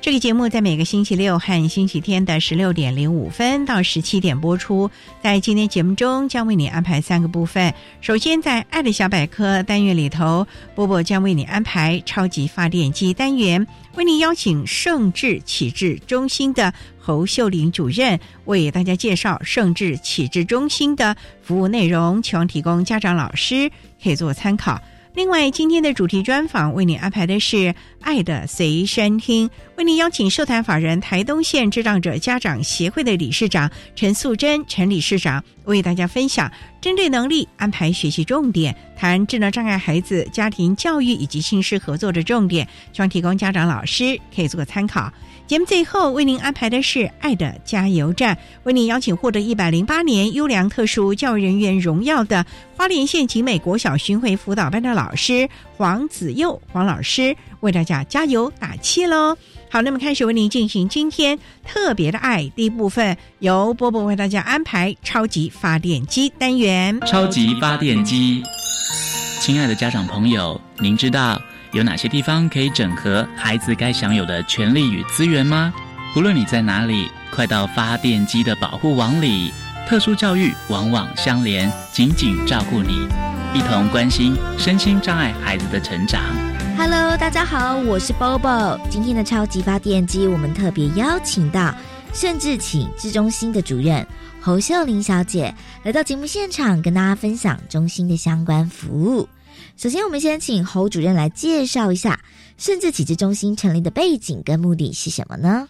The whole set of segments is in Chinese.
这个节目在每个星期六和星期天的十六点零五分到十七点播出。在今天节目中，将为你安排三个部分。首先，在“爱的小百科”单元里头，波波将为你安排“超级发电机”单元，为你邀请圣智启智中心的侯秀玲主任为大家介绍圣智启智中心的服务内容，希望提供家长、老师可以做参考。另外，今天的主题专访为你安排的是《爱的随身听》，为您邀请社团法人台东县智障者家长协会的理事长陈素贞陈理事长为大家分享针对能力安排学习重点，谈智能障碍孩子家庭教育以及亲师合作的重点，希望提供家长、老师可以做个参考。节目最后为您安排的是《爱的加油站》，为您邀请获得一百零八年优良特殊教育人员荣耀的花莲县景美国小巡回辅导班的老师黄子佑黄老师，为大家加油打气喽！好，那么开始为您进行今天特别的爱第一部分，由波波为大家安排超级发电机单元。超级发电机，亲爱的家长朋友，您知道？有哪些地方可以整合孩子该享有的权利与资源吗？无论你在哪里，快到发电机的保护网里。特殊教育网网相连，紧紧照顾你，一同关心身心障碍孩子的成长。Hello，大家好，我是 Bobo。今天的超级发电机，我们特别邀请到甚至请智中心的主任侯秀玲小姐来到节目现场，跟大家分享中心的相关服务。首先，我们先请侯主任来介绍一下甚至体制中心成立的背景跟目的是什么呢？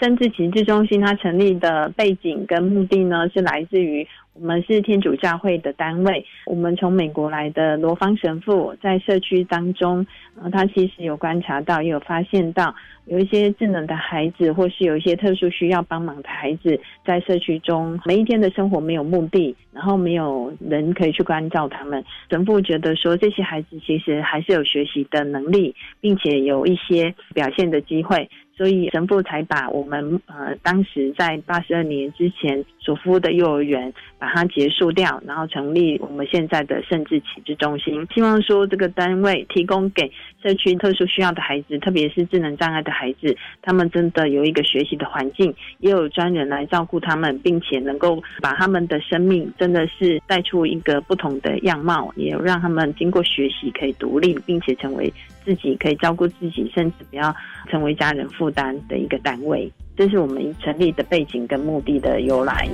甚至体制中心它成立的背景跟目的呢，是来自于我们是天主教会的单位。我们从美国来的罗芳神父在社区当中，呃，他其实有观察到，也有发现到有一些智能的孩子，或是有一些特殊需要帮忙的孩子，在社区中每一天的生活没有目的，然后没有人可以去关照他们。神父觉得说，这些孩子其实还是有学习的能力，并且有一些表现的机会。所以神父才把我们呃当时在八十二年之前所服务的幼儿园把它结束掉，然后成立我们现在的甚至启智中心，希望说这个单位提供给社区特殊需要的孩子，特别是智能障碍的孩子，他们真的有一个学习的环境，也有专人来照顾他们，并且能够把他们的生命真的是带出一个不同的样貌，也让他们经过学习可以独立，并且成为。自己可以照顾自己，甚至不要成为家人负担的一个单位，这是我们成立的背景跟目的的由来。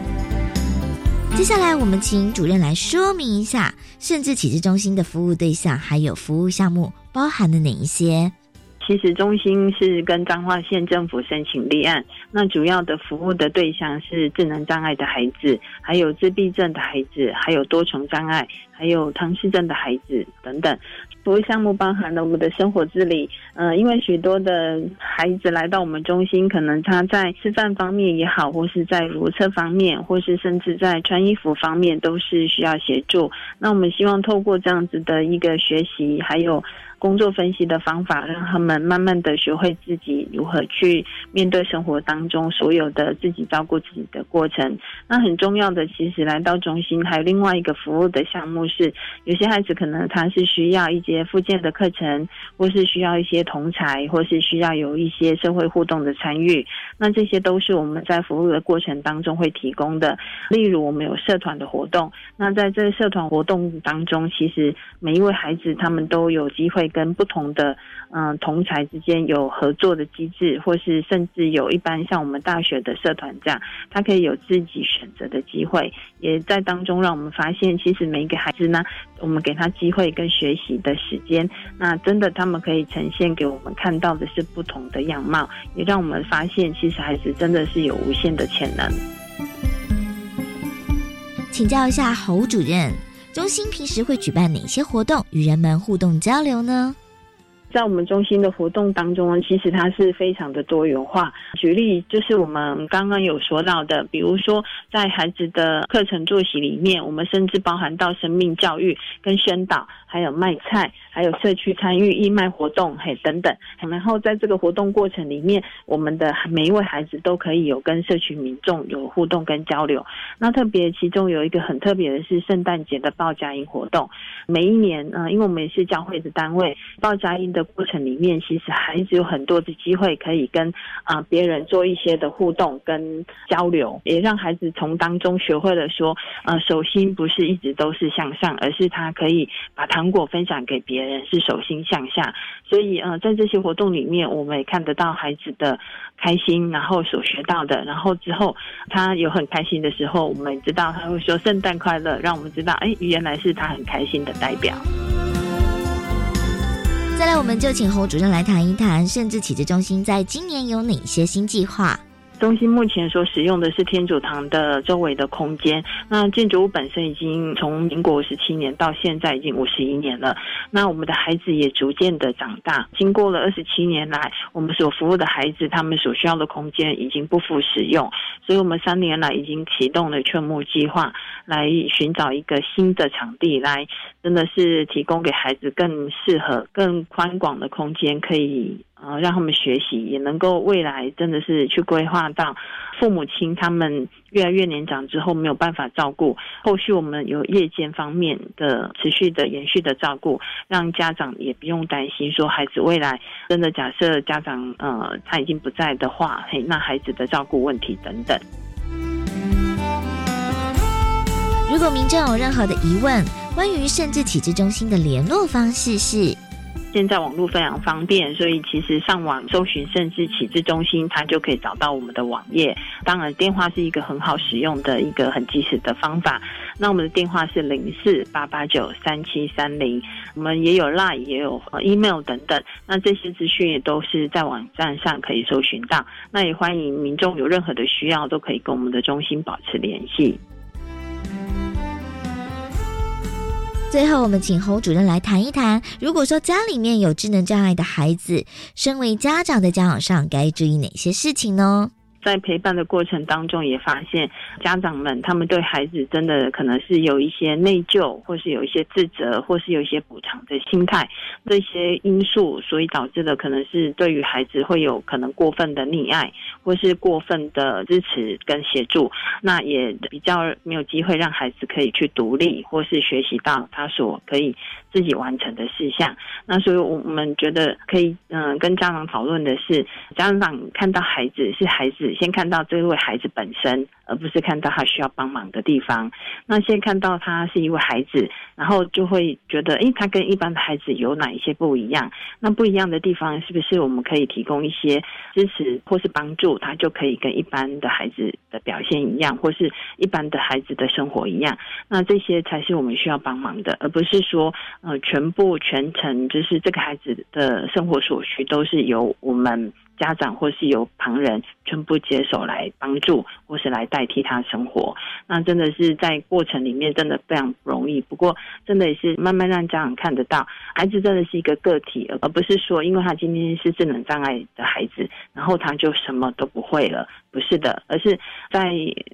接下来，我们请主任来说明一下，甚至启智中心的服务对象还有服务项目包含了哪一些？其实中心是跟彰化县政府申请立案，那主要的服务的对象是智能障碍的孩子，还有自闭症的孩子，还有多重障碍，还有唐氏症的孩子等等。服务项目包含了我们的生活自理，嗯，因为许多的孩子来到我们中心，可能他在吃饭方面也好，或是在如厕方面，或是甚至在穿衣服方面，都是需要协助。那我们希望透过这样子的一个学习，还有工作分析的方法，让他们慢慢的学会自己如何去面对生活当中所有的自己照顾自己的过程。那很重要的，其实来到中心还有另外一个服务的项目是，有些孩子可能他是需要一些附件的课程，或是需要一些同才，或是需要有一些社会互动的参与。那这些都是我们在服务的过程当中会提供的。例如，我们有社团的活动，那在这个社团活动当中，其实每一位孩子他们都有机会跟不同的嗯同才之间有合作的机制，或是甚至有一般像我们大学的社团这样，他可以有自己选择的机会，也在当中让我们发现，其实每一个孩子呢，我们给他机会跟学习的时间，那真的他们可以呈现给我们看到的是不同的样貌，也让我们发现，其实孩子真的是有无限的潜能。请教一下侯主任，中心平时会举办哪些活动与人们互动交流呢？在我们中心的活动当中，其实它是非常的多元化。举例就是我们刚刚有说到的，比如说在孩子的课程作息里面，我们甚至包含到生命教育跟宣导，还有卖菜，还有社区参与义卖活动，嘿等等。然后在这个活动过程里面，我们的每一位孩子都可以有跟社区民众有互动跟交流。那特别其中有一个很特别的是圣诞节的报佳音活动。每一年，嗯，因为我们也是教会的单位，报佳音的。的过程里面，其实孩子有很多的机会可以跟啊别人做一些的互动跟交流，也让孩子从当中学会了说，呃，手心不是一直都是向上，而是他可以把糖果分享给别人，人是手心向下。所以，呃，在这些活动里面，我们也看得到孩子的开心，然后所学到的，然后之后他有很开心的时候，我们知道他会说圣诞快乐，让我们知道，哎，原来是他很开心的代表。再来，我们就请侯主任来谈一谈，甚至启智中心在今年有哪些新计划。中心目前所使用的是天主堂的周围的空间。那建筑物本身已经从民国五十七年到现在已经五十一年了。那我们的孩子也逐渐的长大，经过了二十七年来，我们所服务的孩子，他们所需要的空间已经不复使用。所以，我们三年来已经启动了劝募计划，来寻找一个新的场地，来真的是提供给孩子更适合、更宽广的空间，可以。呃，让他们学习，也能够未来真的是去规划到父母亲他们越来越年长之后没有办法照顾，后续我们有夜间方面的持续的延续的照顾，让家长也不用担心说孩子未来真的假设家长呃他已经不在的话，嘿，那孩子的照顾问题等等。如果民众有任何的疑问，关于甚至启智中心的联络方式是。现在网络非常方便，所以其实上网搜寻甚至启智中心，它就可以找到我们的网页。当然，电话是一个很好使用的一个很及时的方法。那我们的电话是零四八八九三七三零，我们也有 Line，也有 email 等等。那这些资讯也都是在网站上可以搜寻到。那也欢迎民众有任何的需要，都可以跟我们的中心保持联系。最后，我们请侯主任来谈一谈，如果说家里面有智能障碍的孩子，身为家长的家长上该注意哪些事情呢？在陪伴的过程当中，也发现家长们他们对孩子真的可能是有一些内疚，或是有一些自责，或是有一些补偿的心态，这些因素，所以导致的可能是对于孩子会有可能过分的溺爱，或是过分的支持跟协助，那也比较没有机会让孩子可以去独立，或是学习到他所可以自己完成的事项。那所以我们觉得可以，嗯，跟家长讨论的是，家长看到孩子是孩子。先看到这位孩子本身，而不是看到他需要帮忙的地方。那先看到他是一位孩子，然后就会觉得，诶，他跟一般的孩子有哪一些不一样？那不一样的地方，是不是我们可以提供一些支持或是帮助，他就可以跟一般的孩子的表现一样，或是一般的孩子的生活一样？那这些才是我们需要帮忙的，而不是说，呃，全部全程就是这个孩子的生活所需都是由我们。家长或是由旁人全部接手来帮助，或是来代替他生活。那真的是在过程里面真的非常不容易。不过真的也是慢慢让家长看得到，孩子真的是一个个体，而不是说因为他今天是智能障碍的孩子，然后他就什么都不会了。不是的，而是在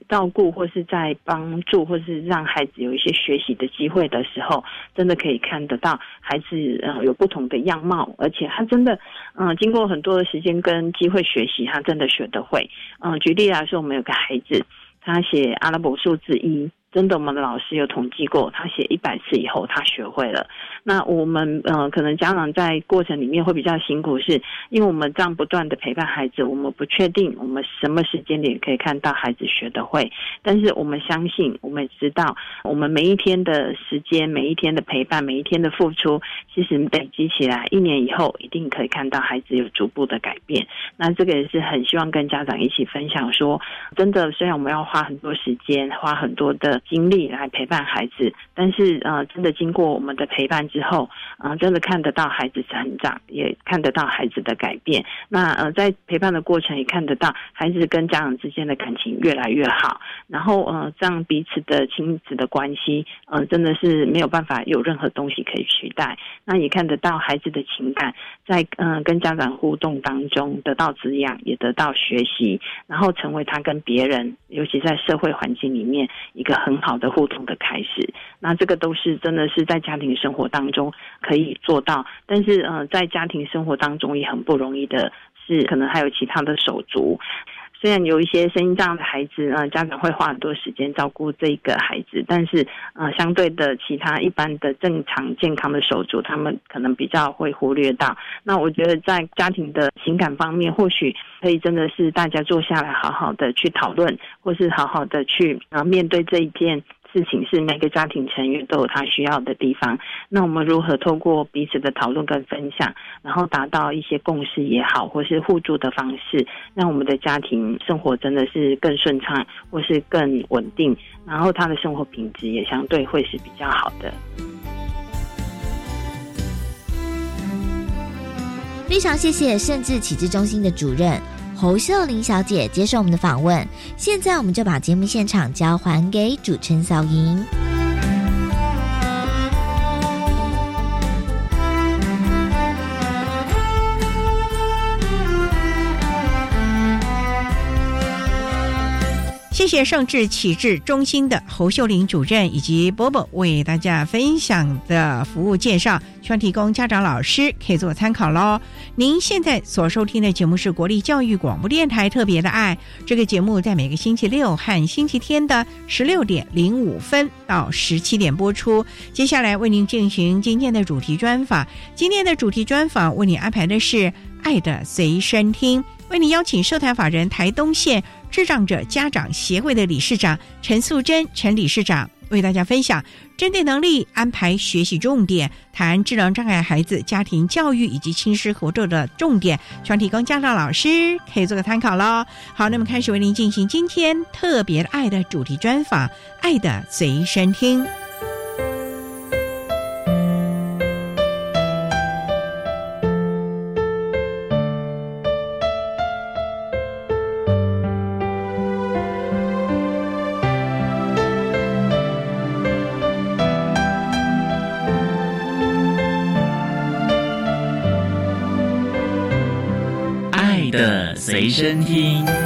照顾或是在帮助，或是让孩子有一些学习的机会的时候，真的可以看得到孩子呃有不同的样貌，而且他真的嗯经过很多的时间跟跟机会学习，他真的学得会。嗯，举例来说，我们有个孩子，他写阿拉伯数字一。真的，我们的老师有统计过，他写一百次以后，他学会了。那我们呃，可能家长在过程里面会比较辛苦，是因为我们这样不断的陪伴孩子，我们不确定我们什么时间点可以看到孩子学得会。但是我们相信，我们知道，我们每一天的时间，每一天的陪伴，每一天的付出，其实累积起来，一年以后一定可以看到孩子有逐步的改变。那这个也是很希望跟家长一起分享，说真的，虽然我们要花很多时间，花很多的。精力来陪伴孩子，但是呃，真的经过我们的陪伴之后，啊，真的看得到孩子成长，也看得到孩子的改变。那呃，在陪伴的过程也看得到孩子跟家长之间的感情越来越好，然后呃，这样彼此的亲子的关系，呃，真的是没有办法有任何东西可以取代。那也看得到孩子的情感在嗯跟家长互动当中得到滋养，也得到学习，然后成为他跟别人，尤其在社会环境里面一个很。很好的互动的开始，那这个都是真的是在家庭生活当中可以做到，但是呃，在家庭生活当中也很不容易的，是可能还有其他的手足。虽然有一些声音这样的孩子，呃，家长会花很多时间照顾这个孩子，但是呃，相对的其他一般的正常健康的手足，他们可能比较会忽略到。那我觉得在家庭的情感方面，或许可以真的是大家坐下来好好的去讨论，或是好好的去啊面对这一件。事情是每个家庭成员都有他需要的地方，那我们如何透过彼此的讨论跟分享，然后达到一些共识也好，或是互助的方式，让我们的家庭生活真的是更顺畅，或是更稳定，然后他的生活品质也相对会是比较好的。非常谢谢甚至启智中心的主任。侯秀玲小姐接受我们的访问，现在我们就把节目现场交还给主持人小莹。谢谢圣智启智中心的侯秀玲主任以及波波为大家分享的服务介绍，希望提供家长老师可以做参考喽。您现在所收听的节目是国立教育广播电台特别的爱，这个节目在每个星期六和星期天的十六点零五分到十七点播出。接下来为您进行今天的主题专访，今天的主题专访为您安排的是爱的随身听，为您邀请社团法人台东县。智障者家长协会的理事长陈素贞陈理事长为大家分享针对能力安排学习重点，谈智能障碍孩子家庭教育以及亲师合作的重点，希望提供家长老师可以做个参考喽。好，那么开始为您进行今天特别爱的主题专访，爱的随身听。随身听。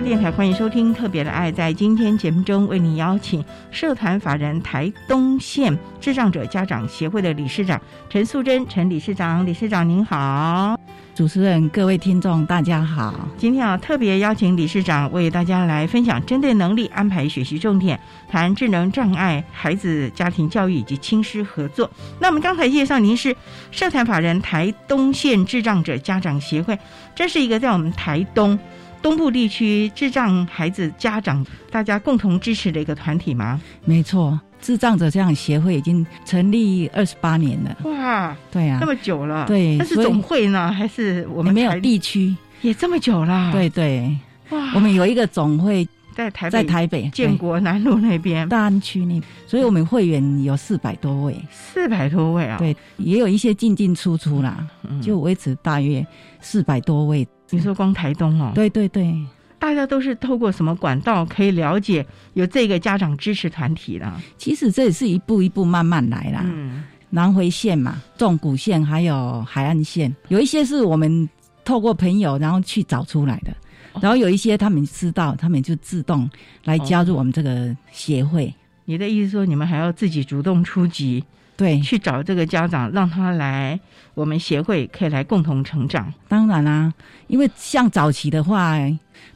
电台欢迎收听特别的爱，在今天节目中为您邀请社团法人台东县智障者家长协会的理事长陈素贞陈理事长，理事长您好，主持人各位听众大家好，今天啊特别邀请理事长为大家来分享针对能力安排学习重点，谈智能障碍孩子家庭教育以及亲师合作。那我们刚才介绍您是社团法人台东县智障者家长协会，这是一个在我们台东。东部地区智障孩子家长大家共同支持的一个团体吗？没错。智障者这样协会已经成立二十八年了。哇，对啊这，么久了，对那是总会呢，还是我们没有地区，也这么久了？对对，哇，我们有一个总会在台北在台北建国南路那边，大安区那，所以我们会员有四百多位，四百多位啊。对，也有一些进进出出啦，嗯，就维持大约四百多位。你说光台东哦，对对对，大家都是透过什么管道可以了解有这个家长支持团体呢？其实这也是一步一步慢慢来啦。嗯，南回线嘛，纵谷线还有海岸线，有一些是我们透过朋友然后去找出来的，哦。然后有一些他们知道，他们就自动来加入我们这个协会。你的意思说你们还要自己主动出击，对，去找这个家长，让他来我们协会可以来共同成长。当然啦、因为像早期的话，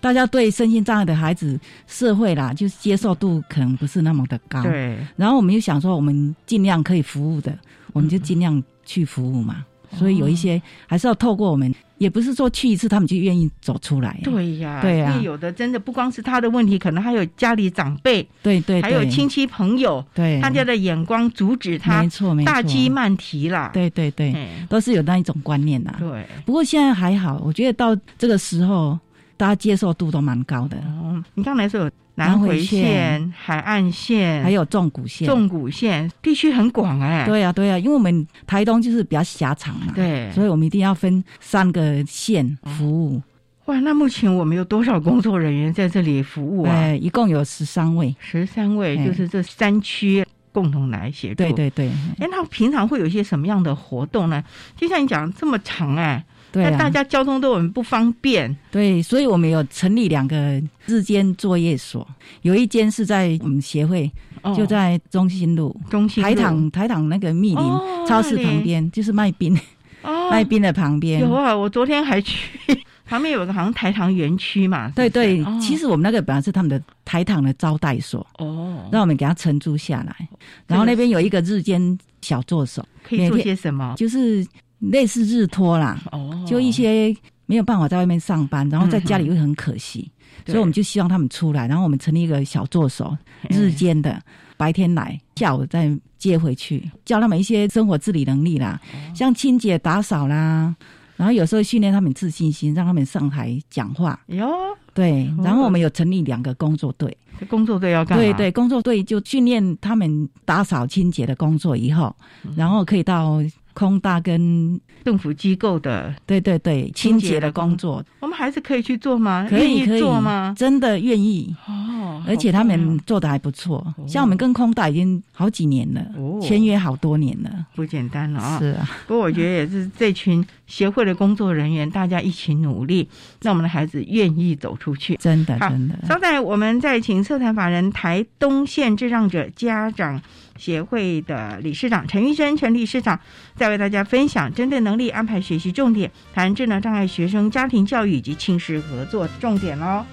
大家对身心障碍的孩子，社会啦，就是接受度可能不是那么的高。。对，然后我们又想说，我们尽量可以服务的，我们就尽量去服务嘛。所以有一些还是要透过我们，也不是说去一次他们就愿意走出来。对呀，对呀因为有的真的不光是他的问题，可能还有家里长辈，对对，还有亲戚朋友，对。大家的眼光阻止他没错没错，大鸡慢提啦。对对对，哎，都是有那一种观念呐、对。不过现在还好，我觉得到这个时候，大家接受度都蛮高的，哦，你刚才说有南南回回线、海岸线，还有纵谷线。纵谷线，地区很广哎。对呀、对呀、因为我们台东就是比较狭长嘛，对所以我们一定要分三个线服务，哇，那目前我们有多少工作人员在这里服务啊？呃，一共有十三位。十三位，哎就是这三区共同来协助。对。对对，哎，那平常会有一些什么样的活动呢？就像你讲这么长哎，对啊，那大家交通都很不方便。对，所以我们有成立两个日间作业所，有一间是在我们协会，哦就在中心路中心路台糖台糖那个密林、哦超市旁边，就是卖冰、哦，卖冰的旁边。有啊，我昨天还去 旁边有个好像台糖园区嘛。是不是对对，哦其实我们那个本来是他们的台糖的招待所，哦，让我们给他承租下来。然后那边有一个日间小作手，可以做些什么？就是类似日托啦，哦，就一些没有办法在外面上班，然后在家里又很可惜，对。所以我们就希望他们出来，然后我们成立一个小助手，日间的，白天来，下午再接回去，教他们一些生活自理能力啦，像清洁打扫啦。然后有时候训练他们自信心，让他们上台讲话。哟，对哦，然后我们有成立两个工作队，工作队要干嘛？对对，工作队就训练他们打扫清洁的工作以后，嗯。然后可以到空大跟政府机构的，对对对清清洁的工工作，我们孩子可以去做吗？可以可以做吗？真的愿意，哦，而且他们哦做的还不错。像我们跟空大已经好几年了哦，签约好多年了。不简单了啊！是啊，不过我觉得也是这群协会的工作人员，大家一起努力，让我们的孩子愿意走出去。真的真的。稍待，我们再请社团法人台东县智障者家长协会的理事长陈玉生陈理事长，在为大家分享针对能力安排学习重点，谈智能障碍学生家庭教育以及亲师合作重点喽。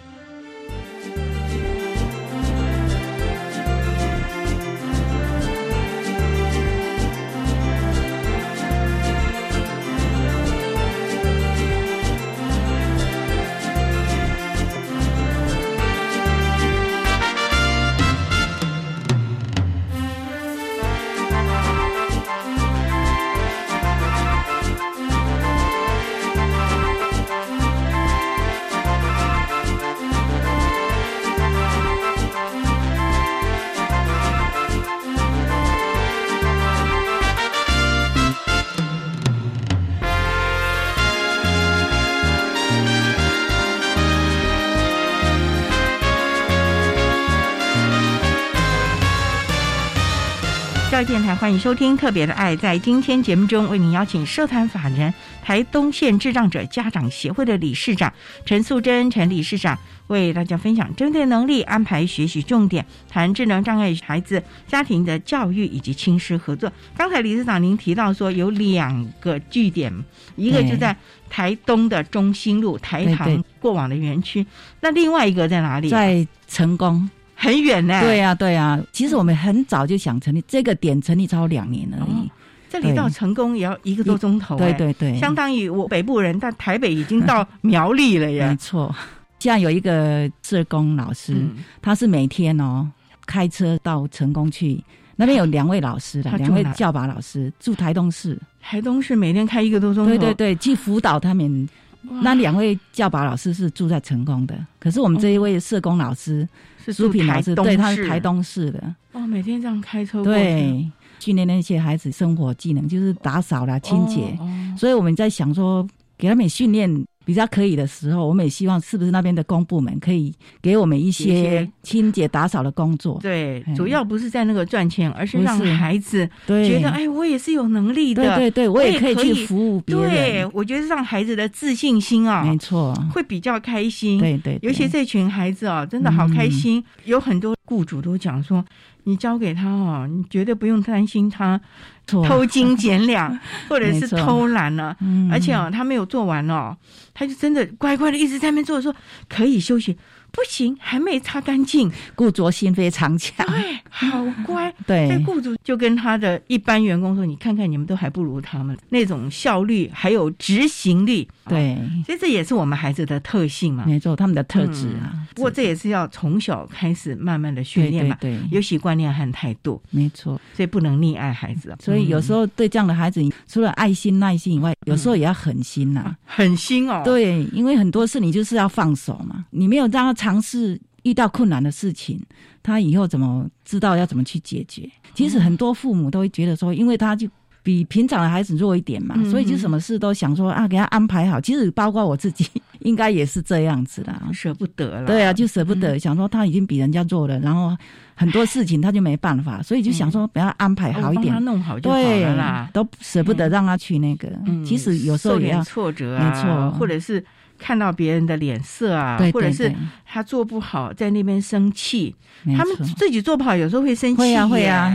教育电台欢迎收听《特别的爱》。在今天节目中，为您邀请社团法人台东县智障者家长协会的理事长陈素贞陈理事长，为大家分享针对能力安排学习重点，谈智能障碍孩子家庭的教育以及亲师合作。刚才理事长您提到说有两个据点，一个就在台东的中心路台糖对对过往的园区，那另外一个在哪里？在成功，很远呢。对呀、对呀、其实我们很早就想成立这个点，成立超两年而已。这里到成功也要一个多钟头、对哎对对，相当于我北部人，但台北已经到 苗栗了没耶。错。现在有一个社工老师，嗯，他是每天哦开车到成功去那边有两位老师的，两位教保老师住台东市，台东市每天开一个多钟头，对对对，去辅导他们。哇。那两位教保老师是住在成功的，可是我们这一位社工老师是住苏平老师，对，他是台东市的，哦，每天这样开车对，训练那些孩子生活技能，就是打扫啦、清洁。哦哦。所以我们在想说，给他们训练比较可以的时候，我们也希望是不是那边的公部门可以给我们一一些些清洁打扫的工作？对，哎主要不是在那个赚钱，而是让孩子，觉得，哎，我也是有能力的。对对对，我我也可以去服务别人对，我觉得让孩子的自信心啊，没错，会比较开心。对对，对尤其这群孩子啊，真的好开心。有很多雇主都讲说，你交给他哦，你绝对不用担心他错偷斤减两，或者是偷懒了、嗯。而且哦，他没有做完哦，他就真的乖乖的一直在那边做，说可以休息，不行，还没擦干净。固着心非常强，对，好乖。对。雇主就跟他的一般员工说：“你看看，你们都还不如他们。那种效率，还有执行力。”对，所以这也是我们孩子的特性嘛。没错，他们的特质啊。嗯不过这也是要从小开始慢慢的训对练嘛，对对，尤其观念和态度，没错。所以不能溺爱孩子。所以有时候、候对这样的孩子，除了爱心、耐心以外，有时候也要狠心呐、狠心哦。，对，因为很多事你就是要放手嘛，你没有让他尝试遇到困难的事情，他以后怎么知道要怎么去解决？其实很多父母都会觉得说，因为他就。比平常的孩子弱一点嘛，嗯所以就什么事都想说啊，给他安排好。其实包括我自己，应该也是这样子的。舍不得了。对啊，就舍不嗯得，想说他已经比人家弱了，然后很多事情他就没办法，所以就想说给他安排好一点哦他，弄好就好对了啦。，都舍不得让他去那个。嗯其实有时候也要挫折啊，没错或者是看到别人的脸色啊，对，或者是他做不好，在那边生气，他们自己做不好，有时候会生气，会啊会啊，，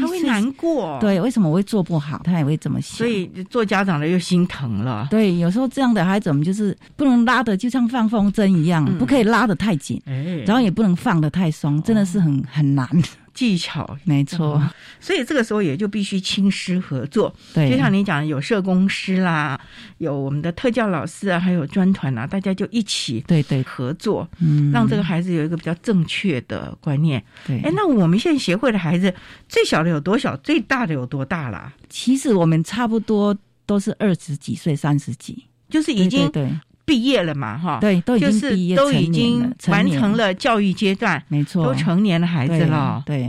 他会难过。，对，为什么我会做不好？他也会这么想。所以做家长的又心疼了。对，有时候这样的孩子，我们就是不能拉的，就像放风筝一样，嗯不可以拉的太紧，哎，然后也不能放的太松，真的是很很难。技巧，没错，所以这个时候也就必须亲师合作。对，就像你讲，有社工师啦，有我们的特教老师啊，还有专团啊，大家就一起对对，合作，嗯，让这个孩子有一个比较正确的观念。对。哎，那我们现在协会的孩子，最小的有多小？最大的有多大啦？其实我们差不多都是二十几岁、三十几，就是已经对对毕业了嘛，哈，对，都是经毕业，都已经完成，了教育阶段，没错，都成年的孩子了。对，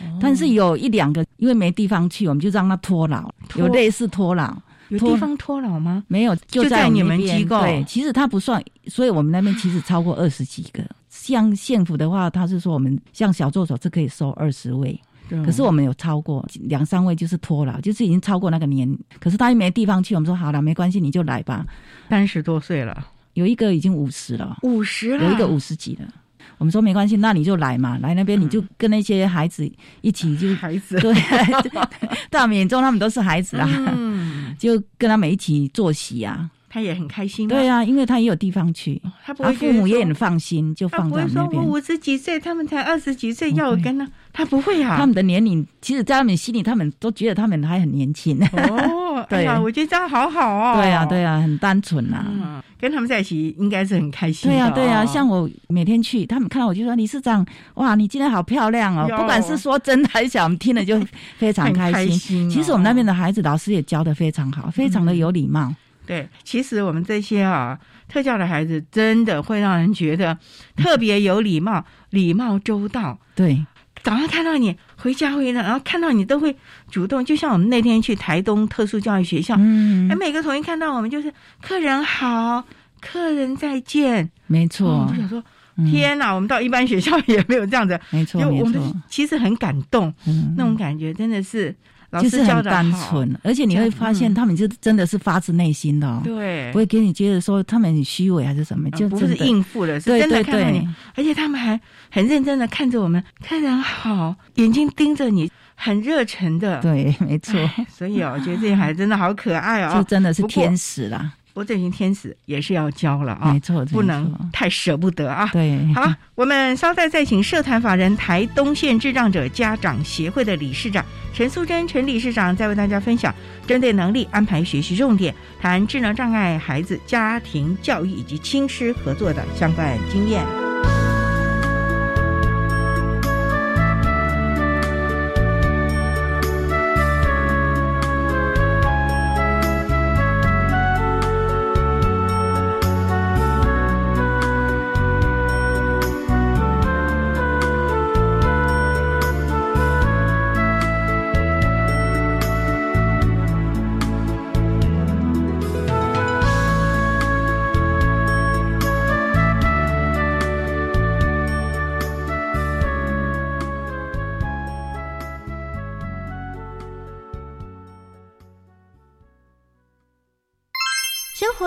哦。但是有一两个因为没地方去，我们就让他托老，有类似托老，有地方托老吗？没有就就在你们机构？对，其实他不算，所以我们那边其实超过二十几个。像县府的话，他是说我们像小助手是可以收二十位，嗯可是我们有超过两三位就是拖老，就是已经超过那个年，可是他又没地方去，我们说好了，没关系，你就来吧。三十多岁了，有一个已经五十了，五十了，有一个五十几了。我们说没关系，那你就来嘛，来那边你就跟那些孩子一起就孩子，对，在我们眼中他们都是孩子啊，嗯，就跟他们一起作息啊。他也很开心吗。对啊，因为他也有地方去，他父母也很放心，就他放不会说我在我。五十几岁，他们才二十几岁，要我跟他，他不会啊。他们的年龄，其实，在他们心里，他们都觉得他们还很年轻。哦，哎对呀，我觉得这样好好哦。对啊，对啊，很单纯呐、嗯，跟他们在一起应该是很开心。对啊，对啊，像我每天去，他们看到我就说：“理事长，哇，你今天好漂亮哦！”不管是说真的还是假，我们听了就非常很开心。开心哦其实我们那边的孩子，老师也教的非常好，非常的有礼貌。对，其实我们这些啊特教的孩子，真的会让人觉得特别有礼貌、礼貌周到。对，早上看到你回家回来，然后看到你都会主动，就像我们那天去台东特殊教育学校，嗯哎，，每个同学看到我们就是客人好，客人再见。哦没错我，就想说，嗯天哪，我们到一般学校 也没有这样子，没错，没就我们错，其实很感动，嗯那种感觉真的是老就是师教的很单纯，而且你会发现嗯。他们就真的是发自内心的哦，对。不，会给你觉得说他们很虚伪还是什么，就呃不是应付的，是对真的看到你，而且他们还很认真的看着我们，看人好，眼睛盯着你，很热忱的。对，没错，哎所以哦，我觉得这些孩子真的好可爱哦。就哦。真的是天使啦，不过这群天使也是要教了啊没，错，不能太舍不得啊。对，好，我们稍待再请社团法人台东县智障者家长协会的理事长陈素贞陈理事长，再为大家分享针对能力安排学习重点，谈智能障碍孩子家庭教育以及亲师合作的相关经验。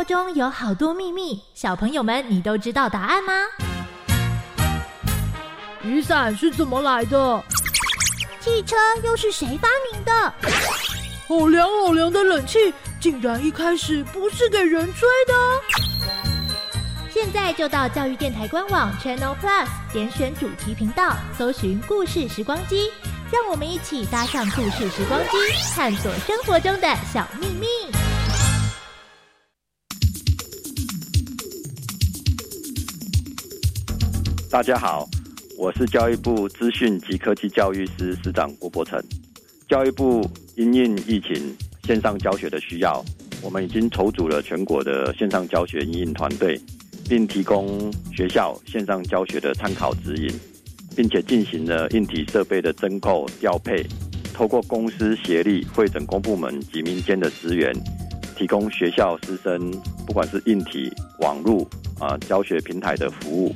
活中有好多秘密，小朋友们，你都知道答案吗？雨伞是怎么来的？汽车又是谁发明的？好凉好凉的冷气，竟然一开始不是给人吹的。现在就到教育电台官网 Channel Plus 点选主题频道，搜寻“故事时光机”，让我们一起搭上故事时光机，探索生活中的小秘密。大家好，我是教育部资讯及科技教育司司长郭伯成。教育部因应疫情线上教学的需要，我们已经筹组了全国的线上教学应应团队，并提供学校线上教学的参考指引，并且进行了硬体设备的增购调配，透过公司协力会整公部门及民间的资源，提供学校师生不管是硬体、网络啊教学平台的服务。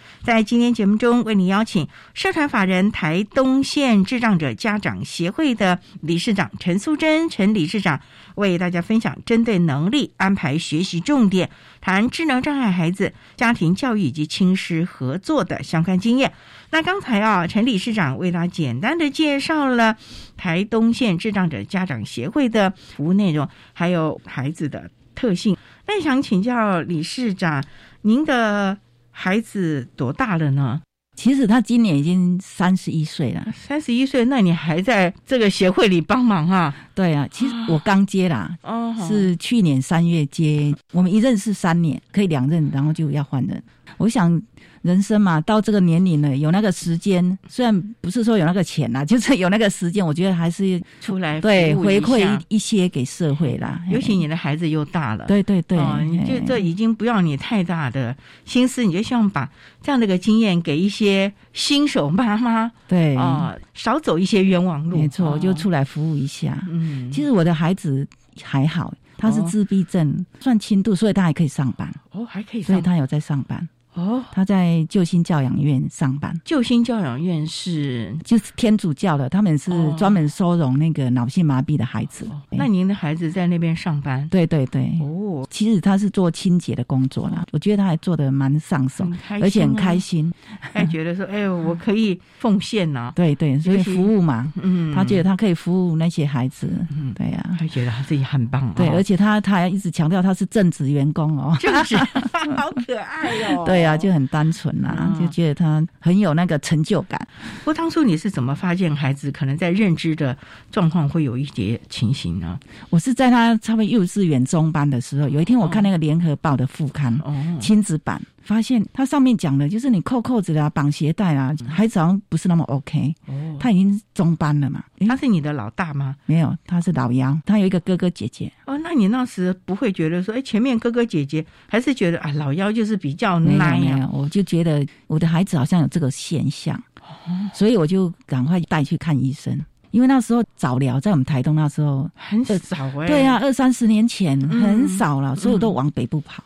在今天节目中，为您邀请社团法人台东县智障者家长协会的理事长陈素贞陈理事长，为大家分享针对能力安排学习重点，谈智能障碍孩子家庭教育以及亲师合作的相关经验。那刚才啊，陈理事长为大家简单的介绍了台东县智障者家长协会的服务内容，还有孩子的特性。那想请教理事长，您的孩子多大了呢？其实他今年已经三十一岁了，三十一岁，那你还在这个协会里帮忙啊？对啊，其实我刚接啦，哦，是去年三月接，我们一任是三年，可以两任，然后就要换人。我想人生嘛，到这个年龄了，有那个时间，虽然不是说有那个钱啦，就是有那个时间，我觉得还是 出来对回馈一一些给社会啦。尤其你的孩子又大了，对对对，哦，你就这已经不要你太大的心思，你就希望把这样的一个经验给一些新手妈妈，对。啊、少走一些冤枉路。没错，哦。就出来服务一下。嗯，其实我的孩子还好，他是哦。自闭症，算轻度，所以他还可以上班，哦还可以上所以他有在上班。哦，他在救星教养院上班，救星教养院是就是天主教的，他们是哦。专门收容那个脑性麻痹的孩子。那您的孩子在那边上班？对对对，哦，其实他是做清洁的工作啦，我觉得他还做的蛮上手而且很开心。还觉得说，哎呦，我可以奉献呐、对对，所以服务嘛，嗯。他觉得他可以服务那些孩子，嗯。对呀、他觉得他自己很棒、哦，对，而且他他还一直强调他是正职员工哦，正直，好可爱哦。对呀、就很单纯啊，嗯就觉得他很有那个成就感。不过当初你是怎么发现孩子可能在认知的状况会有一些情形呢？我是在他差不多幼稚园中班的时候，有一天我看那个联合报的副刊、哦，亲子版，发现它上面讲的就是你扣扣子啦、绑鞋带啦，孩子好像不是那么 OK。哦，他已经中班了嘛？他是你的老大吗？没有，他是老幺，他有一个哥哥姐姐。哦，那你那时不会觉得说，哎，前面哥哥姐姐，还是觉得啊，老幺就是比较没有奶呀、没有，我就觉得我的孩子好像有这个现象，哦所以我就赶快带去看医生。因为那时候早疗在我们台东那时候很少哎、对啊，，二三十年前嗯很少了，所以我都往北部跑。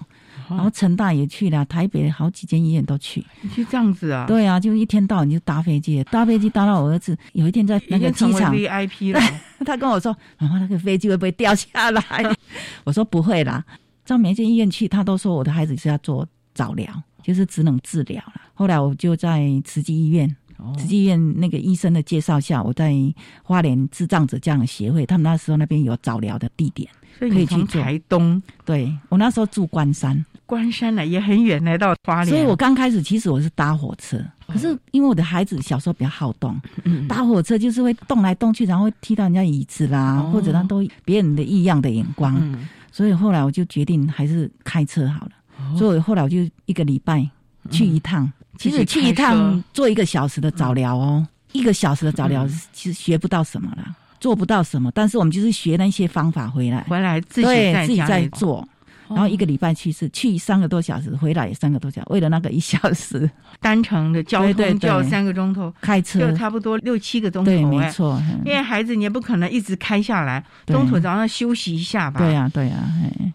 然后成大也去了，台北好几间医院都去。你去这样子啊？对啊，就一天到晚就搭飞机，搭飞机搭到我儿子有一天在那个机场 VIP 了，他跟我说：“妈妈，那个飞机会不会掉下来？” 我说：“不会啦。”到每间医院去，他都说我的孩子是要做早疗，就是只能治疗了。后来我就在慈济医院。慈济医院那个医生的介绍下，我在花莲智障者家长协会，他们那时候那边有早疗的地点，可以去做台东，对我那时候住关山，关山呢也很远，来到花莲。所以我刚开始其实我是搭火车，可是因为我的孩子小时候比较好动，搭火车就是会动来动去，然后会踢到人家椅子啦，或者他都别人的异样的眼光，所以后来我就决定还是开车好了。所以后来我就一个礼拜去一趟。其实去一趟做一个小时的早疗哦，一个小时的早疗其实学不到什么了，做不到什么，但是我们就是学那些方法回来，回来自己自己在做。然后一个礼拜去一次，去三个多小时，回来也三个多小时，为了那个一小时 单程的交通就要三个钟头，开车就差不多六七个钟头。对，没错。因为孩子你也不可能一直开下来，中途早上休息一下吧。对呀，对呀。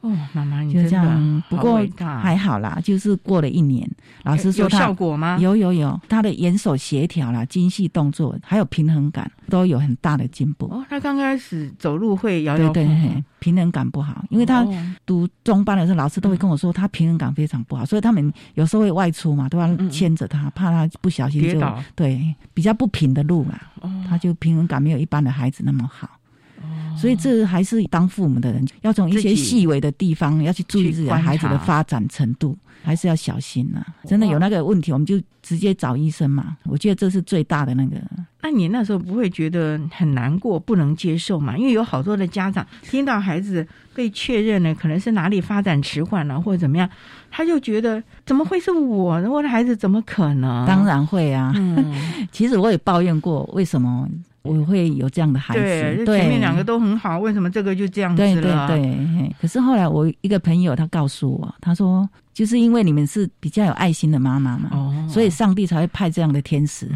哦，妈妈，你就这样。不过还好啦，就是过了一年，老师说有效果吗？有有有，他的眼手协调啦、精细动作，还有平衡感都有很大的进步。哦，他刚开始走路会摇摇晃晃。平衡感不好，因为他读中班的时候，老师都会跟我说他平衡感非常不好，所以他们有时候会外出嘛，都要牵着他，怕他不小心就对比较不平的路啦，他就平衡感没有一般的孩子那么好。所以这还是当父母的人要从一些细微的地方要去注意自己的孩子的发展程度，还是要小心呐。真的有那个问题，我们就直接找医生嘛。我觉得这是最大的那个。那你那时候不会觉得很难过、不能接受嘛？因为有好多的家长听到孩子被确认了可能是哪里发展迟缓了，或者怎么样，他就觉得怎么会是我？我的孩子怎么可能？当然会啊。其实我也抱怨过，为什么我会有这样的孩子？对，前面两个都很好，为什么这个就这样子了？对对对。可是后来我一个朋友他告诉我，他说。就是因为你们是比较有爱心的妈妈嘛，所以上帝才会派这样的天使，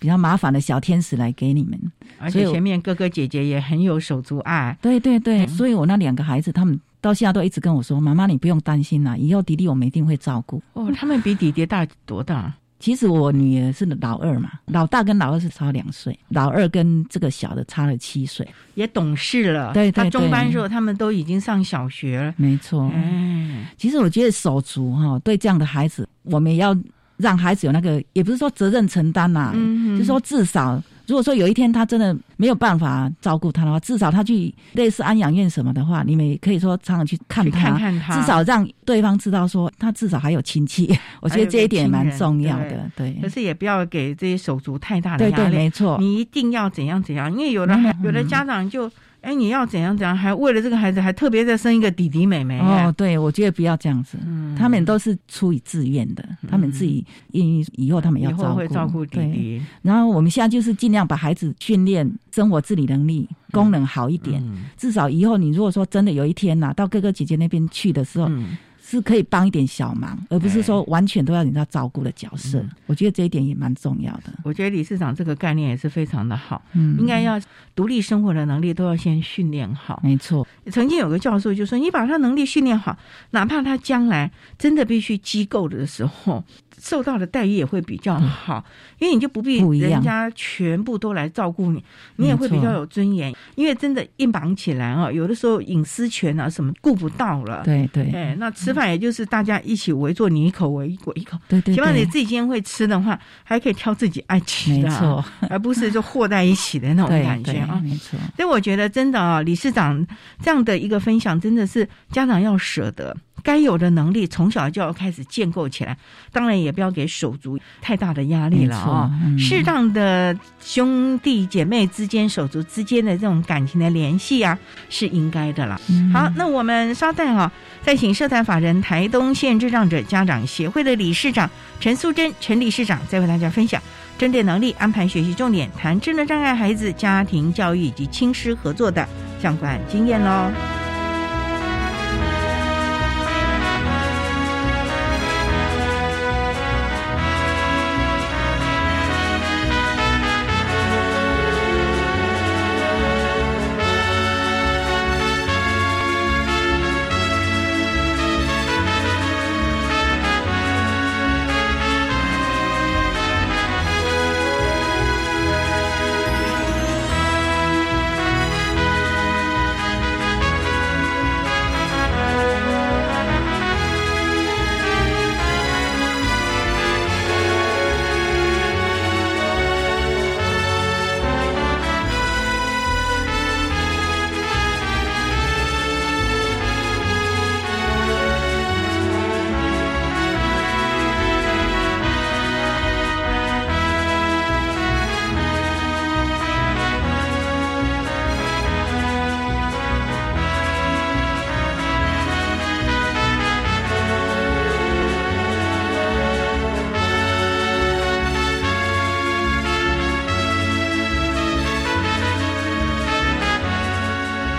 比较麻烦的小天使来给你们。而且前面哥哥姐姐也很有手足爱。对对对，所以我那两个孩子，他们到现在都一直跟我说：“妈妈，你不用担心啦，以后弟弟我们一定会照顾。”哦，他们比弟弟大多大？其实我女儿是老二嘛，老大跟老二是差两岁，老二跟这个小的差了七岁，也懂事了。对，他中班时候他们都已经上小学了。没错。嗯，其实我觉得手足哈，对这样的孩子，我们也要让孩子有那个，也不是说责任承担呐，就说至少。如果说有一天他真的没有办法照顾他的话，至少他去类似安养院什么的话，你们也可以说常常去看他，至少让对方知道说他至少还有亲戚。我觉得这一点蛮重要的。对，可是也不要给这些手足太大的压力。没错，你一定要怎样怎样，因为有的有的家长就。哎，你要怎样怎样？还为了这个孩子，还特别再生一个弟弟妹妹？哦，对，我觉得不要这样子。嗯，他们都是出于自愿的，他们自己愿意以后他们要照顾照顾弟弟。然后我们现在就是尽量把孩子训练生活自理能力功能好一点，至少以后你如果说真的有一天呐，到哥哥姐姐那边去的时候。是可以帮一点小忙，而不是说完全都要人家照顾的角色。我觉得这一点也蛮重要的。我觉得理事长这个概念也是非常的好，嗯，应该要独立生活的能力都要先训练好。没错，曾经有个教授就说：“你把他能力训练好，哪怕他将来真的必须机构的时候。”受到的待遇也会比较好，因为你就不必人家全部都来照顾你，你也会比较有尊严。因为真的硬绑起来啊，有的时候隐私权啊什么顾不到了。对对，哎，那吃饭也就是大家一起围坐，你一口我一我一口。对对，起码你自己今天会吃的话，还可以挑自己爱吃的，没错，而不是就和在一起的那种感觉啊。没错，所以我觉得真的啊，理事长这样的一个分享，真的是家长要舍得。该有的能力从小就要开始建构起来，当然也不要给手足太大的压力了啊。适当的兄弟姐妹之间、手足之间的这种感情的联系啊，是应该的了。好，那我们稍待哈，再请社团法人台东县智障者家长协会的理事长陈素贞陈理事长，再为大家分享针对能力安排学习重点，谈智能障碍孩子家庭教育以及亲师合作的相关经验喽。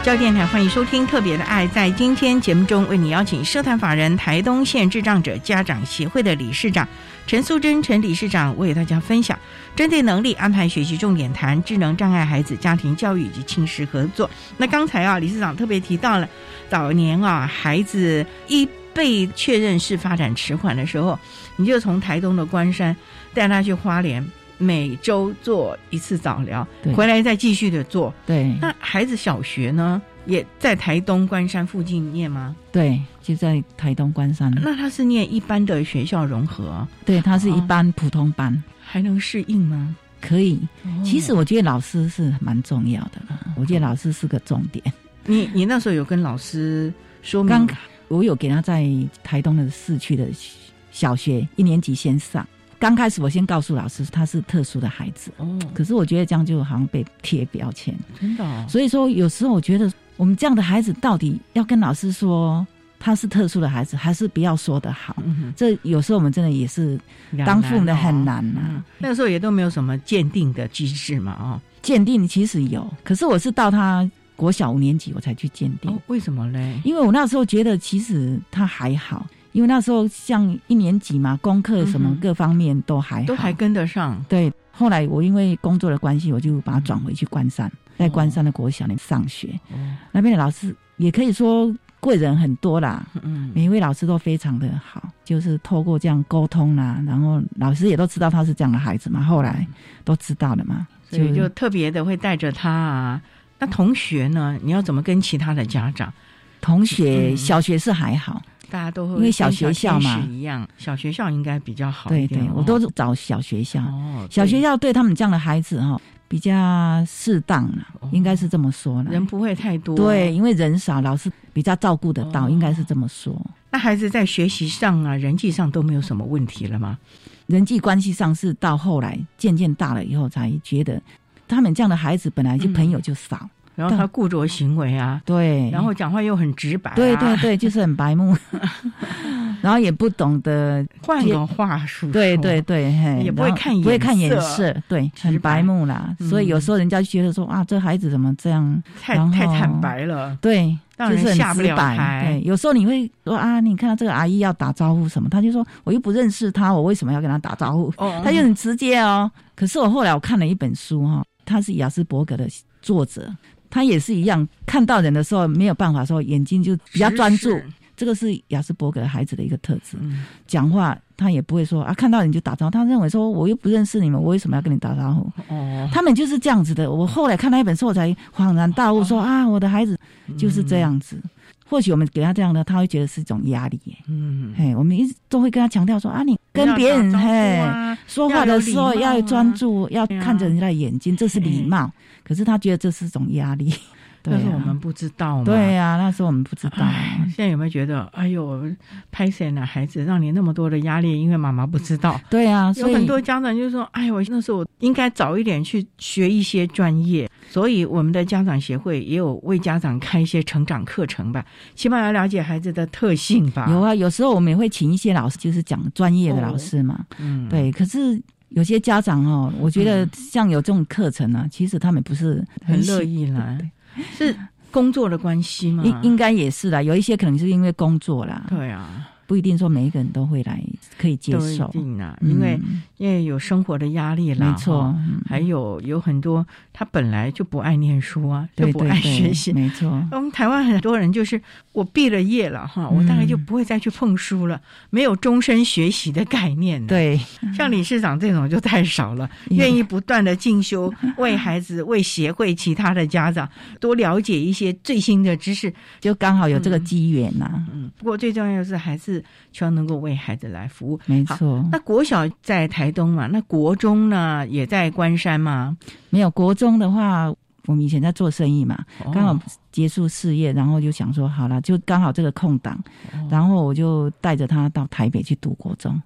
教电台，欢迎收听《特别的爱》。在今天节目中，为你邀请社团法人台东县智障者家长协会的理事长陈素贞陈理事长为大家分享针对能力安排学习重点谈智能障碍孩子家庭教育以及亲师合作。那刚才啊，理事长特别提到了早年啊，孩子一被确认是发展迟缓的时候，你就从台东的关山带他去花莲。每周做一次早疗，回来再继续的做。对，那孩子小学呢，也在台东关山附近念吗？对，就在台东关山。那他是念一般的学校融合？对，他是一般普通班，还能适应吗？可以。其实我觉得老师是蛮重要的，我觉得老师是个重点。你你那时候有跟老师说明？刚我有给他在台东的市区的小学一年级先上。刚开始我先告诉老师他是特殊的孩子，哦，可是我觉得这样就好像被贴标签，真的。所以说有时候我觉得我们这样的孩子到底要跟老师说他是特殊的孩子，还是不要说的好？这有时候我们真的也是当父母的很难呐。那个时候也都没有什么鉴定的机制嘛，哦，鉴定其实有，可是我是到他国小五年级我才去鉴定，为什么嘞？因为我那时候觉得其实他还好。因为那时候像一年级嘛，功课什么各方面都还都还跟得上。对，后来我因为工作的关系，我就把他转回去关山，在关山的国小里上学。那边的老师也可以说贵人很多啦，嗯，每一位老师都非常的好，就是透过这样沟通啦，然后老师也都知道他是这样的孩子嘛，后来都知道了嘛，所以就特别的会带着他啊。那同学呢？你要怎么跟其他的家长？同学小学是还好。大家都会因为小学校嘛一样，小学校应该比较好对对，我都是找小学校。哦，小学校对他们这样的孩子哈比较适当了，应该是这么说了。人不会太多。对，因为人少，老师比较照顾得到，应该是这么说。那孩子在学习上啊，人际上都没有什么问题了吗？人际关系上是到后来渐渐大了以后才觉得，他们这样的孩子本来就朋友就少。然后他固着行为啊，对，然后讲话又很直白，对对对，就是很白目，然后也不懂得换个话术，对对对，也不会看不会看眼色，对，很白目啦。所以有时候人家就觉得说啊，这孩子怎么这样，太太坦白了，对，就是很直白。对，有时候你会说啊，你看到这个阿姨要打招呼什么，他就说我又不认识他，我为什么要跟他打招呼？他就很直接哦。可是我后来我看了一本书哈，他是雅斯伯格的作者。他也是一样，看到人的时候没有办法说眼睛就比较专注，这个是雅斯伯格孩子的一个特质。讲话他也不会说啊，看到人就打招呼，他认为说我又不认识你们，我为什么要跟你打招呼？哦，他们就是这样子的。我后来看那一本书，我才恍然大悟，说啊，我的孩子就是这样子。或许我们给他这样的，他会觉得是一种压力。嗯，嘿，我们一直都会跟他强调说啊，你跟别人嘿说话的时候要专注，要看着人家的眼睛，这是礼貌。可是他觉得这是一种压力。但是我们不知道嘛？对呀，那时候我们不知道。现在有没有觉得，哎呦，拍谁呢？孩子让你那么多的压力，因为妈妈不知道。对呀，有很多家长就说：“哎，我那时候我应该早一点去学一些专业。”所以我们的家长协会也有为家长开一些成长课程吧，起码要了解孩子的特性吧。有啊，有时候我们也会请一些老师，就是讲专业的老师嘛。嗯，对。可是有些家长哦，我觉得像有这种课程呢，其实他们不是很乐意来。是工作的关系吗？应应该也是啦，有一些可能是因为工作啦。对啊。不一定说每一个人都会来可以接受，定啊，因为因为有生活的压力啦，没错，还有有很多他本来就不爱念书啊，就不爱学习，没错。我们台湾很多人就是我毕了业了哈，我大概就不会再去碰书了，没有终身学习的概念。对，像理事长这种就太少了，愿意不断的进修，为孩子、为协会其他的家长多了解一些最新的知识，就刚好有这个机缘呐。嗯，不过最重要的是还是。希望能够为孩子来服务，没错。那国小在台东嘛，那国中呢也在关山嘛？没有，国中的话，我们以前在做生意嘛，刚好结束事业，然后就想说，好了，就刚好这个空档，然后我就带着他到台北去读国中。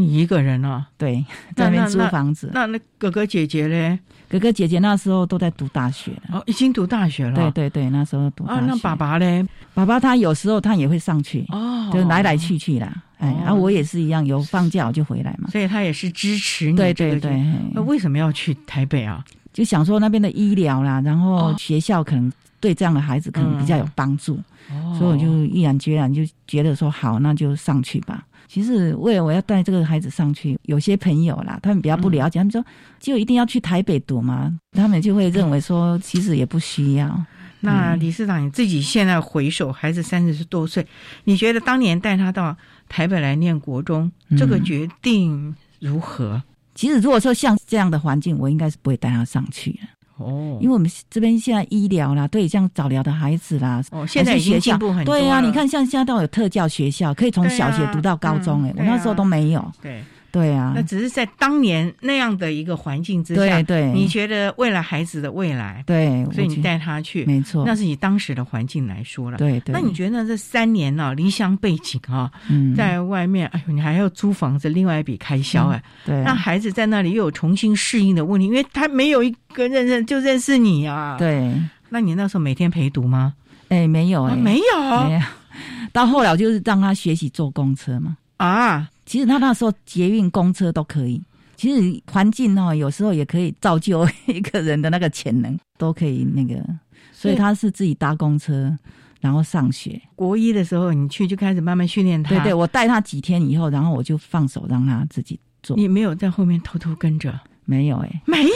你一个人啊？对，在那边租房子。那那哥哥姐姐嘞？哥哥姐姐那时候都在读大学了。哦，已经读大学了。对对对，那时候读大学。啊，那爸爸嘞？爸爸他有时候他也会上去，哦，就来来去去啦。哎，然后我也是一样，有放假我就回来嘛。所以他也是支持你。对对对。那为什么要去台北啊？就想说那边的医疗啦，然后学校可能对这样的孩子可能比较有帮助，哦所以我就毅然决然就觉得说好，那就上去吧。其实为了我要带这个孩子上去，有些朋友啦，他们比较不了解，他们说就一定要去台北读吗，他们就会认为说其实也不需要。那理事长你自己现在回首，孩子三十多岁，你觉得当年带他到台北来念国中，这个嗯决定如何？其实如果说像这样的环境，我应该是不会带他上去的。哦因为我们这边现在医疗啦，对像早疗的孩子啦，哦现在学校进步很多对呀、了你看像现在都有特教学校，可以从小学读到高中、哎、嗯我那时候都没有。对。对啊那，只是在当年那样的一个环境之下，对对你觉得为了孩子的未来，对，所以你带他去，没错那是以当时的环境来说了。对对那你觉得这三年呢、离乡背景啊，嗯在外面，哎呦，你还要租房子，另外一笔开销哎、对那孩子在那里又有重新适应的问题，因为他没有一个认认就认识你啊。，对，那你那时候每天陪读吗？哎、没有哎、啊没有没有。到后来我就是让他学习坐公车嘛。啊，其实他那时候捷运、公车都可以。其实环境哦，有时候也可以造就一个人的那个潜能，都可以那个。所以他是自己搭公车，然后上学。国一的时候你去就开始慢慢训练他。对对，我带他几天以后，然后我就放手让他自己做。你没有在后面偷偷跟着？没有哎、没有。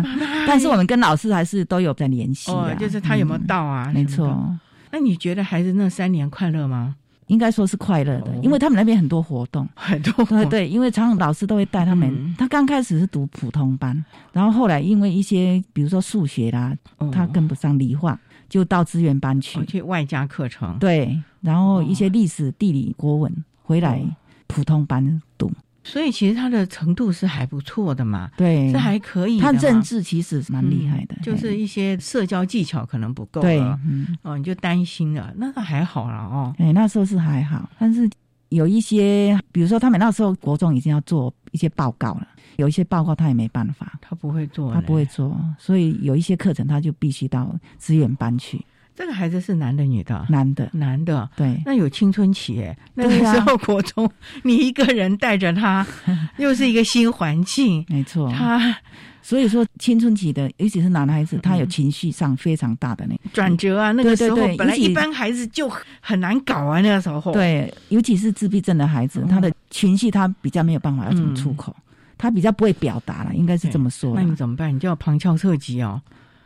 但是我们跟老师还是都有在联系啊、哦，就是他有没有到啊？嗯没错。那你觉得孩子那三年快乐吗？应该说是快乐的，因为他们那边很多活动，很多对对，因为常常老师都会带他们。他刚开始是读普通班，然后后来因为一些比如说数学啦，他跟不上理化，就到资源班去，哦去外加课程。对，然后一些历史、地理、国文回来普通班读。所以其实他的程度是还不错的嘛，对，是还可以的他。政治其实蛮厉害的，就是一些社交技巧可能不够对，嗯哦，你就担心了，那那还好了哦。哎，那时候是还好，但是有一些，比如说他们那时候国中已经要做一些报告了，有一些报告他也没办法，他不会做，他不会做，所以有一些课程他就必须到资源班去。这个孩子是男的女的？男的，男的。对，那有青春期哎，那个时候国中，你一个人带着他，又是一个新环境，没错。他所以说青春期的，尤其是男孩子，他有情绪上非常大的那个转折啊，那个时候本来一般孩子就很难搞啊，那个时候。对，尤其是自闭症的孩子，他的情绪他比较没有办法要怎么出口，他比较不会表达了，应该是这么说那。你怎么办？你就要旁敲侧击哦。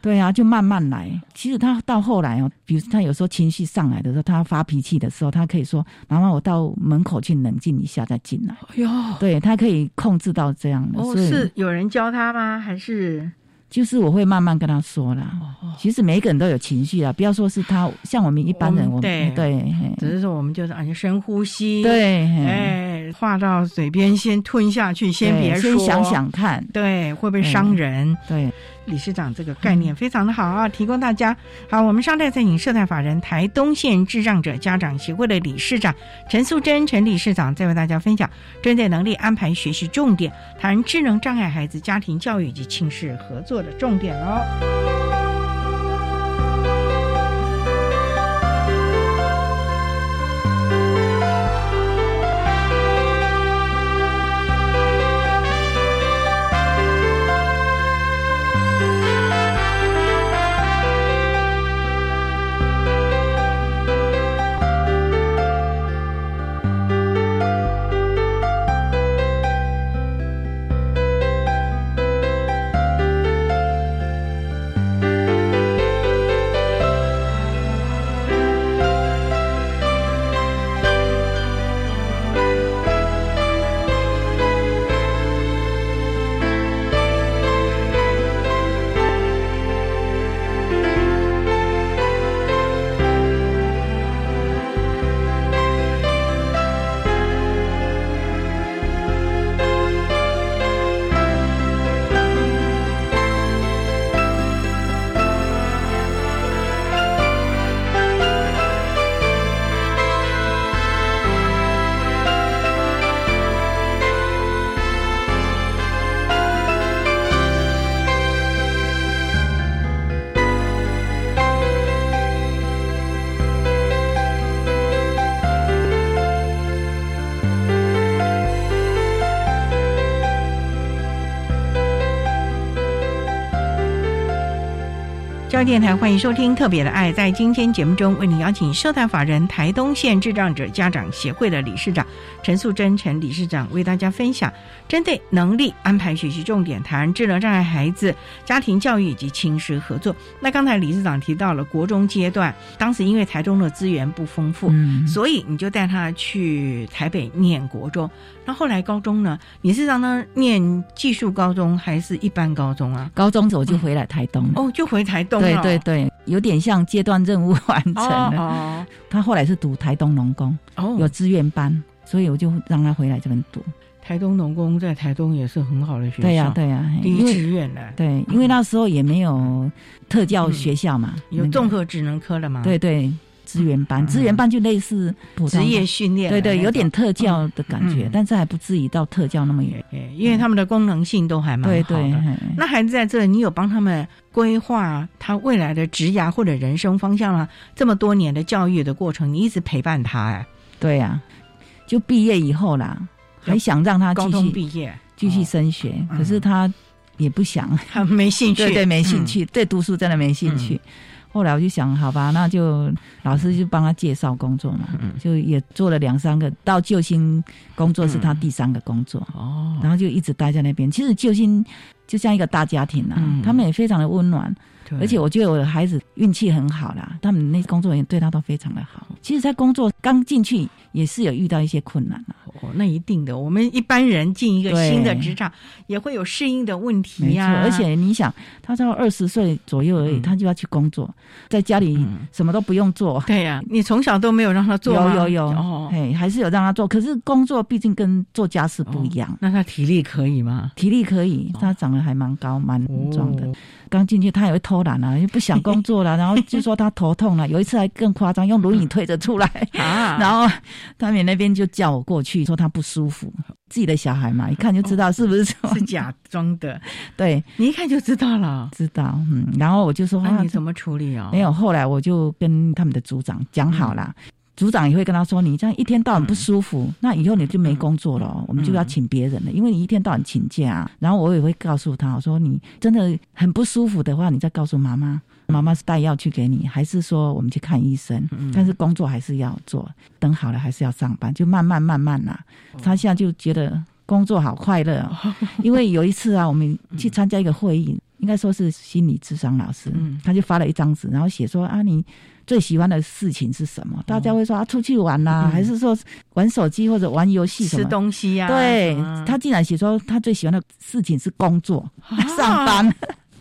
对啊，就慢慢来。其实他到后来哦，比如他有时候情绪上来的时候，他发脾气的时候，他可以说：“妈妈，我到门口去冷静一下再进来。哎呦，”对他可以控制到这样的，哦，是有人教他吗？还是就是我会慢慢跟他说啦。其实每一个人都有情绪啊，不要说是他，像我们一般人，我们对对只是说我们就是啊，你深呼吸，对嘿哎，话到嘴边先吞下去，先对别说，先想想看，对，会不会伤人？对，理事长这个概念非常的好啊，提供大家。好，我们商代在影社代法人台东县智障者家长协会的理事长陈素贞陈理事长，再为大家分享针对能力安排学习重点，谈智能障碍孩子家庭教育以及亲事合作的重点哦。教电台欢迎收听《特别的爱》。在今天节目中，为您邀请社团法人台东县智障者家长协会的理事长陈素贞陈理事长为大家分享针对能力安排学习重点，谈智能障碍孩子家庭教育以及亲师合作。那刚才理事长提到了国中阶段，当时因为台中的资源不丰富，嗯所以你就带他去台北念国中。那后来高中呢？你是让他念技术高中还是一般高中啊？高中我就回来台东了。哦，就回台东了。对对对，有点像阶段任务完成了。哦。他后来是读台东农工，哦。有志愿班，所以我就让他回来这边读。台东农工在台东也是很好的学校，对呀、对呀、第一志愿的，对，因为那时候也没有特教学校嘛，有那个综合职能科了嘛？对对，资源班，资源班就类似职业训练对对，有点特教的感觉，嗯但是还不至于到特教那么远。因为他们的功能性都还蛮好对的。对，那孩子在这，你有帮他们规划他未来的职涯或者人生方向吗？这么多年的教育的过程，你一直陪伴他，哎，对呀、就毕业以后啦，还想让他高中继续毕业，继续升学，嗯可是他也不想，他 没兴趣，对对，没兴嗯。趣，对读书真的没兴趣。后来我就想，好吧，那就老师就帮他介绍工作嘛，嗯。就也做了两三个，到救星工作是他第三个工作，哦，然后就一直待在那边。其实救星就像一个大家庭啊，嗯。他们也非常的温暖，对而且我觉得我的孩子运气很好啦，他们那工作人员对他都非常的好。其实，在工作刚进去也是有遇到一些困难啊，哦，那一定的。我们一般人进一个新的职场，也会有适应的问题。呀、而且你想，他到二十岁左右而已，他就要去工作，在家里什么都不用做。对呀、你从小都没有让他做吗有有有，还是有让他做。可是工作毕竟跟做家事不一样，那他体力可以吗？体力可以，他长得还蛮高蛮壮的。哦刚进去他也会偷懒啊，又不想工作了，然后就说他头痛了。有一次还更夸张，用轮椅推着出来，啊然后他们那边就叫我过去，说他不舒服。自己的小孩嘛，一看就知道是不是假装的，对，你一看就知道了。知道，嗯，然后我就说，你怎么处理哦？没有，后来我就跟他们的组长讲好了。组长也会跟他说：“你这样一天到晚不舒服，那以后你就没工作了哦，我们就要请别人了，因为你一天到晚请假啊。”然后我也会告诉他：“我说你真的很不舒服的话，你再告诉妈妈，妈妈是带药去给你，还是说我们去看医生？但是工作还是要做，等好了还是要上班，就慢慢慢慢啦、他现在就觉得工作好快乐、哦，因为有一次啊，我们去参加一个会议，应该说是心理智商老师，他就发了一张纸，然后写说啊你。最喜欢的事情是什么？大家会说啊，出去玩啦、还是说玩手机或者玩游戏什么？吃东西呀、对嗯他竟然写说他最喜欢的事情是工作、上班，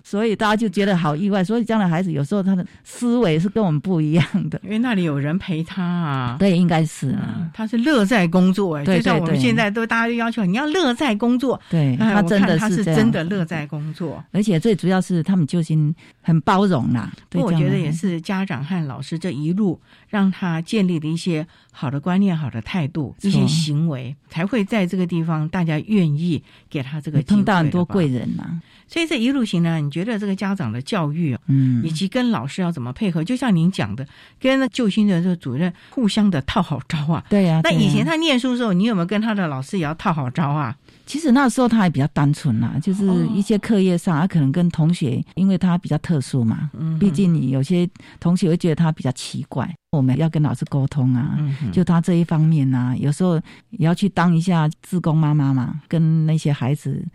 所以大家就觉得好意外。所以这样的孩子有时候他的思维是跟我们不一样的。因为那里有人陪他啊。对，应该是啊。嗯，他是乐在工作哎，对就像我们现在都大家都要求你要乐在工作，对哎我他真的是真的乐在工作。而且最主要是他们就心很包容啦。不过我觉得也是家长和老师这一路让他建立了一些好的观念、好的态度、一些行为，才会在这个地方大家愿意给他这个也碰到很多贵。人呐、所以这一路行呢，你觉得这个家长的教育，嗯以及跟老师要怎么配合？就像您讲的，跟那救星的这个主任互相的套好招啊。对呀、对呀那以前他念书的时候，你有没有跟他的老师也要套好招啊？其实那时候他还比较单纯啦，就是一些课业上，他可能跟同学，因为他比较特殊嘛，嗯毕竟你有些同学会觉得他比较奇怪，我们要跟老师沟通啊，嗯就他这一方面呐、有时候也要去当一下志工妈妈嘛，跟那些孩子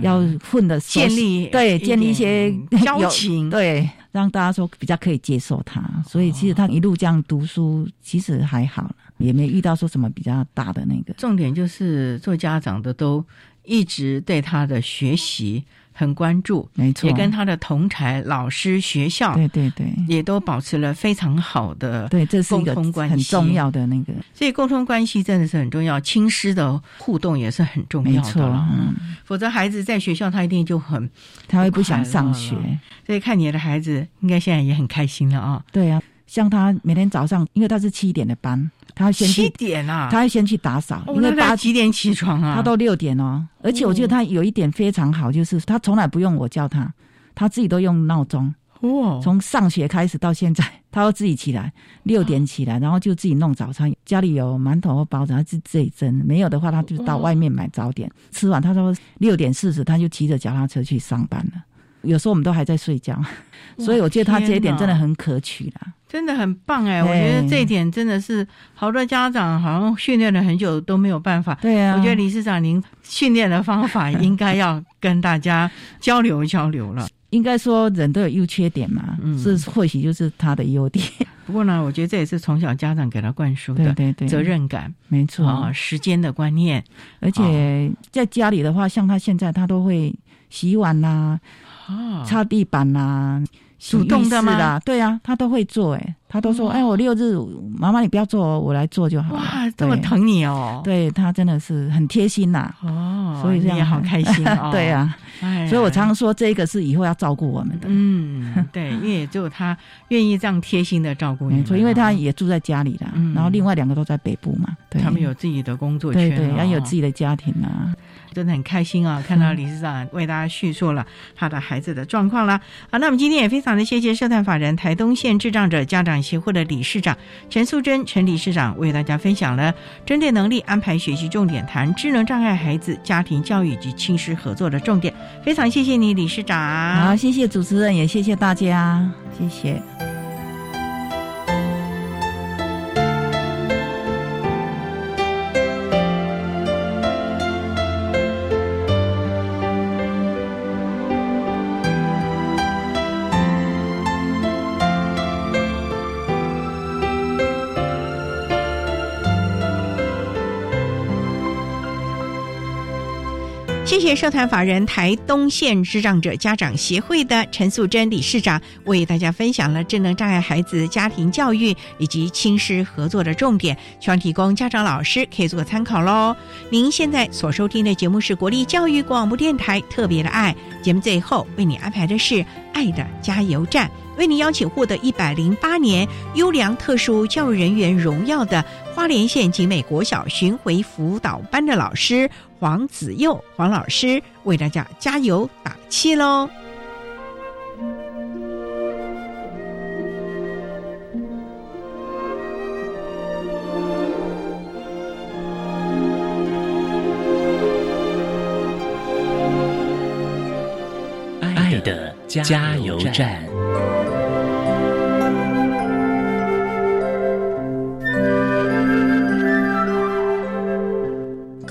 要混的熟建立对建立一些点 交情。对，让大家说比较可以接受他，所以其实他一路这样读书，其实还好了，也没遇到说什么比较大的那个。重点就是做家长的都一直对他的学习很关注，没错。也跟他的同才、老师、学校，对对对，也都保持了非常好的对，这是一沟个通关系，很重要的那个，所以沟通关系真的是很重要，亲师的互动也是很重要的没错了。嗯，否则孩子在学校他一定就很他会不想上学。所以看你的孩子应该现在也很开心了啊。对啊，像他每天早上，因为他是七点的班，他要先去七点啊，他要先去打扫，哦那他因为八几点起床啊？他都六点哦。而且我觉得他有一点非常好，就是他从来不用我叫他，他自己都用闹钟。哦，从上学开始到现在，他都自己起来，六点起来，然后就自己弄早餐。家里有馒头或包子，他就自己蒸；没有的话，他就到外面买早点。吃完，他说六点四十，他就骑着脚踏车去上班了。有时候我们都还在睡觉，所以我觉得他这一点真的很可取啦。真的很棒哎！我觉得这一点真的是好多家长好像训练了很久都没有办法。对啊，我觉得理事长您训练的方法应该要跟大家交流交流了。应该说人都有优缺点嘛，是或许就是他的优点。不过呢，我觉得这也是从小家长给他灌输的对对责任感，没错啊，时间的观念。而且在家里的话，像他现在他都会洗碗啦，擦地板啦。主动的吗？对啊，他都会做哎，他都说哎，我六日妈妈你不要做，我来做就好。哇，这么疼你哦！对他真的是很贴心呐。哦，所以这样好开心哦。对啊，所以我常常说这个是以后要照顾我们的。嗯，对，因为只有他愿意这样贴心的照顾你。没错，因为他也住在家里啦，然后另外两个都在北部嘛，对他们有自己的工作圈，对，要有自己的家庭啊。真的很开心啊！看到理事长为大家叙述了他的孩子的状况了。好，那我们今天也非常的谢谢社团法人台东县智障者家长协会的理事长陈素贞陈理事长为大家分享了针对能力安排学习重点，谈智能障碍孩子家庭教育及亲师合作的重点。非常谢谢你，理事长。好，谢谢主持人，也谢谢大家，谢谢。谢谢社团法人台东县智障者家长协会的陈素贞理事长为大家分享了智能障碍孩子家庭教育以及亲师合作的重点，希望提供家长老师可以做个参考喽。您现在所收听的节目是国立教育广播电台特别的爱节目，最后为你安排的是爱的加油站。为您邀请获得一百零八年优良特殊教育人员荣耀的花莲县景美国小巡回辅导班的老师黄子佑黄老师，为大家加油打气喽！爱的加油站。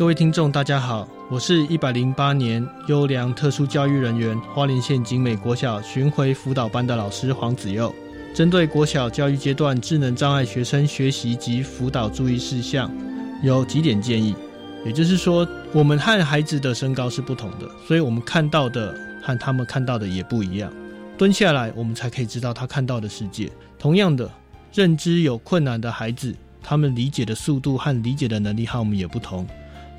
各位听众，大家好，我是一百零八年优良特殊教育人员花莲县景美国小巡回辅导班的老师黄子佑。针对国小教育阶段智能障碍学生学习及辅导注意事项，有几点建议。也就是说，我们和孩子的身高是不同的，所以我们看到的和他们看到的也不一样。蹲下来，我们才可以知道他看到的世界。同样的，认知有困难的孩子，他们理解的速度和理解的能力和我们也不同。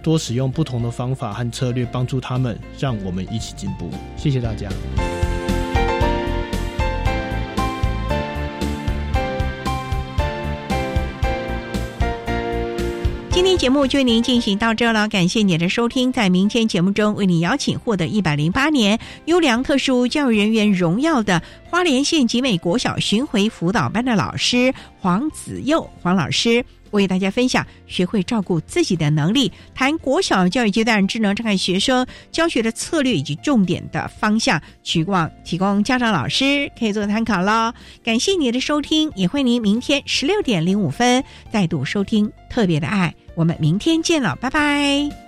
多使用不同的方法和策略，帮助他们，让我们一起进步。谢谢大家。今天节目就为您进行到这了，感谢您的收听。在明天节目中，为您邀请获得一百零八年优良特殊教育人员荣耀的花莲县集美国小巡回辅导班的老师黄子佑黄老师。为大家分享学会照顾自己的能力，谈国小教育阶段智能障碍学生教学的策略以及重点的方向，希望提供家长老师可以做参考喽。感谢你的收听，也欢迎您明天十六点零五分再度收听特别的爱，我们明天见了，拜拜。